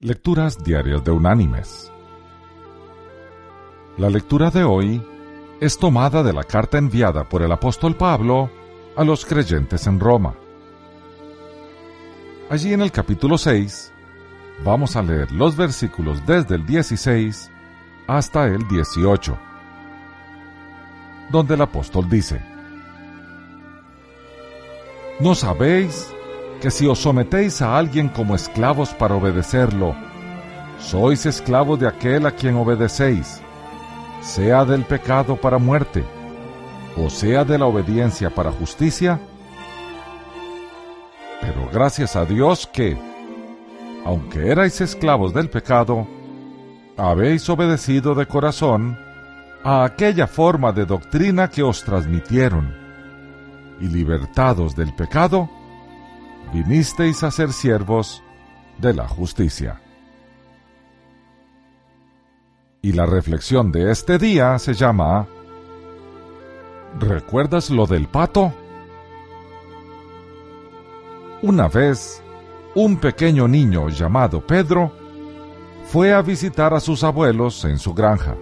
Lecturas Diarias de Unánimes. La lectura de hoy es tomada de la carta enviada por el apóstol Pablo a los creyentes en Roma. Allí en el capítulo 6 vamos a leer los versículos desde el 16 hasta el 18, donde el apóstol dice, ¿No sabéis que si os sometéis a alguien como esclavos para obedecerlo, sois esclavos de aquel a quien obedecéis, sea del pecado para muerte, o sea de la obediencia para justicia? Pero gracias a Dios que, aunque erais esclavos del pecado, habéis obedecido de corazón a aquella forma de doctrina que os transmitieron, y libertados del pecado, vinisteis a ser siervos de la justicia. Y la reflexión de este día se llama ¿Recuerdas lo del pato? Una vez, un pequeño niño llamado Pedro fue a visitar a sus abuelos en su granja.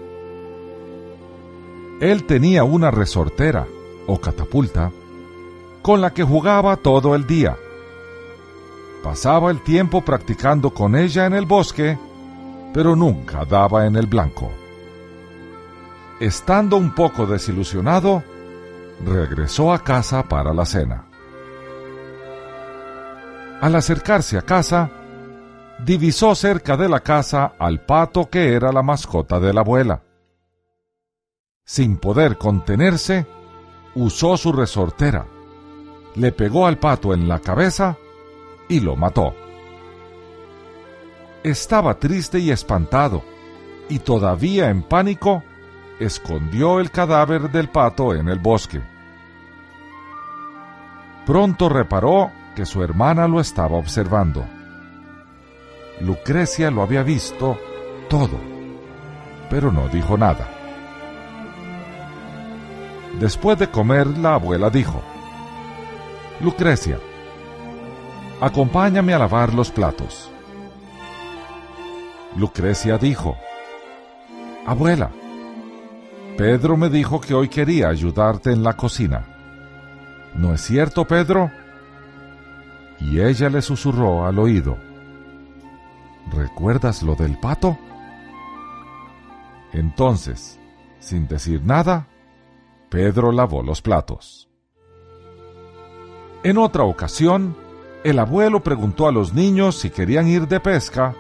Él tenía una resortera o catapulta con la que jugaba todo el día Pasaba el tiempo practicando con ella en el bosque, pero nunca daba en el blanco. Estando un poco desilusionado, regresó a casa para la cena. Al acercarse a casa, divisó cerca de la casa al pato que era la mascota de la abuela. Sin poder contenerse, usó su resortera, le pegó al pato en la cabeza y lo mató. Estaba triste y espantado, y todavía en pánico, escondió el cadáver del pato en el bosque. Pronto reparó que su hermana lo estaba observando. Lucrecia lo había visto todo, pero no dijo nada. Después de comer, la abuela dijo, Lucrecia, acompáñame a lavar los platos. Lucrecia dijo, Abuela, Pedro me dijo que hoy quería ayudarte en la cocina. ¿No es cierto, Pedro? Y ella le susurró al oído, ¿recuerdas lo del pato? Entonces, sin decir nada, Pedro lavó los platos. En otra ocasión, el abuelo preguntó a los niños si querían ir de pesca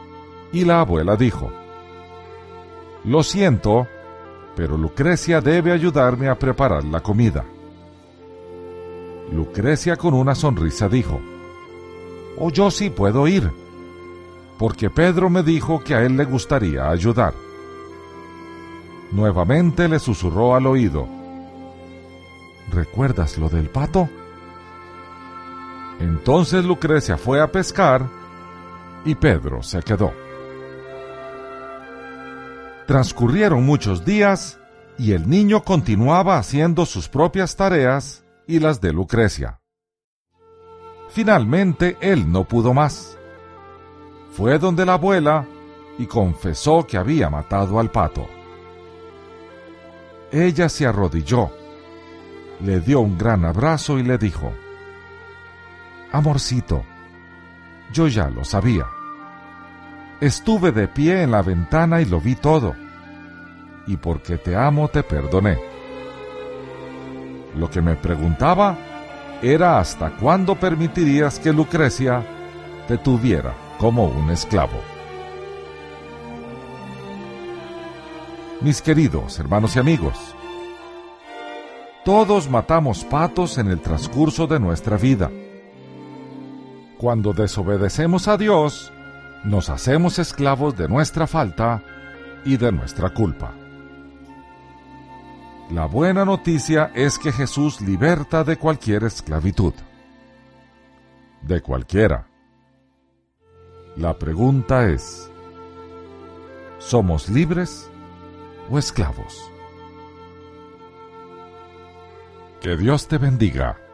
y la abuela dijo, Lo siento, pero Lucrecia debe ayudarme a preparar la comida. Lucrecia con una sonrisa dijo, Oh, yo sí puedo ir, porque Pedro me dijo que a él le gustaría ayudar. Nuevamente le susurró al oído, ¿Recuerdas lo del pato? Entonces Lucrecia fue a pescar y Pedro se quedó. Transcurrieron muchos días y el niño continuaba haciendo sus propias tareas y las de Lucrecia. Finalmente él no pudo más. Fue donde la abuela y confesó que había matado al pato. Ella se arrodilló, le dio un gran abrazo y le dijo, Amorcito, yo ya lo sabía. Estuve de pie en la ventana y lo vi todo. Y porque te amo te perdoné. Lo que me preguntaba era hasta cuándo permitirías que Lucrecia te tuviera como un esclavo. Mis queridos hermanos y amigos, todos matamos patos en el transcurso de nuestra vida cuando desobedecemos a Dios, nos hacemos esclavos de nuestra falta y de nuestra culpa. La buena noticia es que Jesús liberta de cualquier esclavitud. De cualquiera. La pregunta es, ¿somos libres o esclavos? Que Dios te bendiga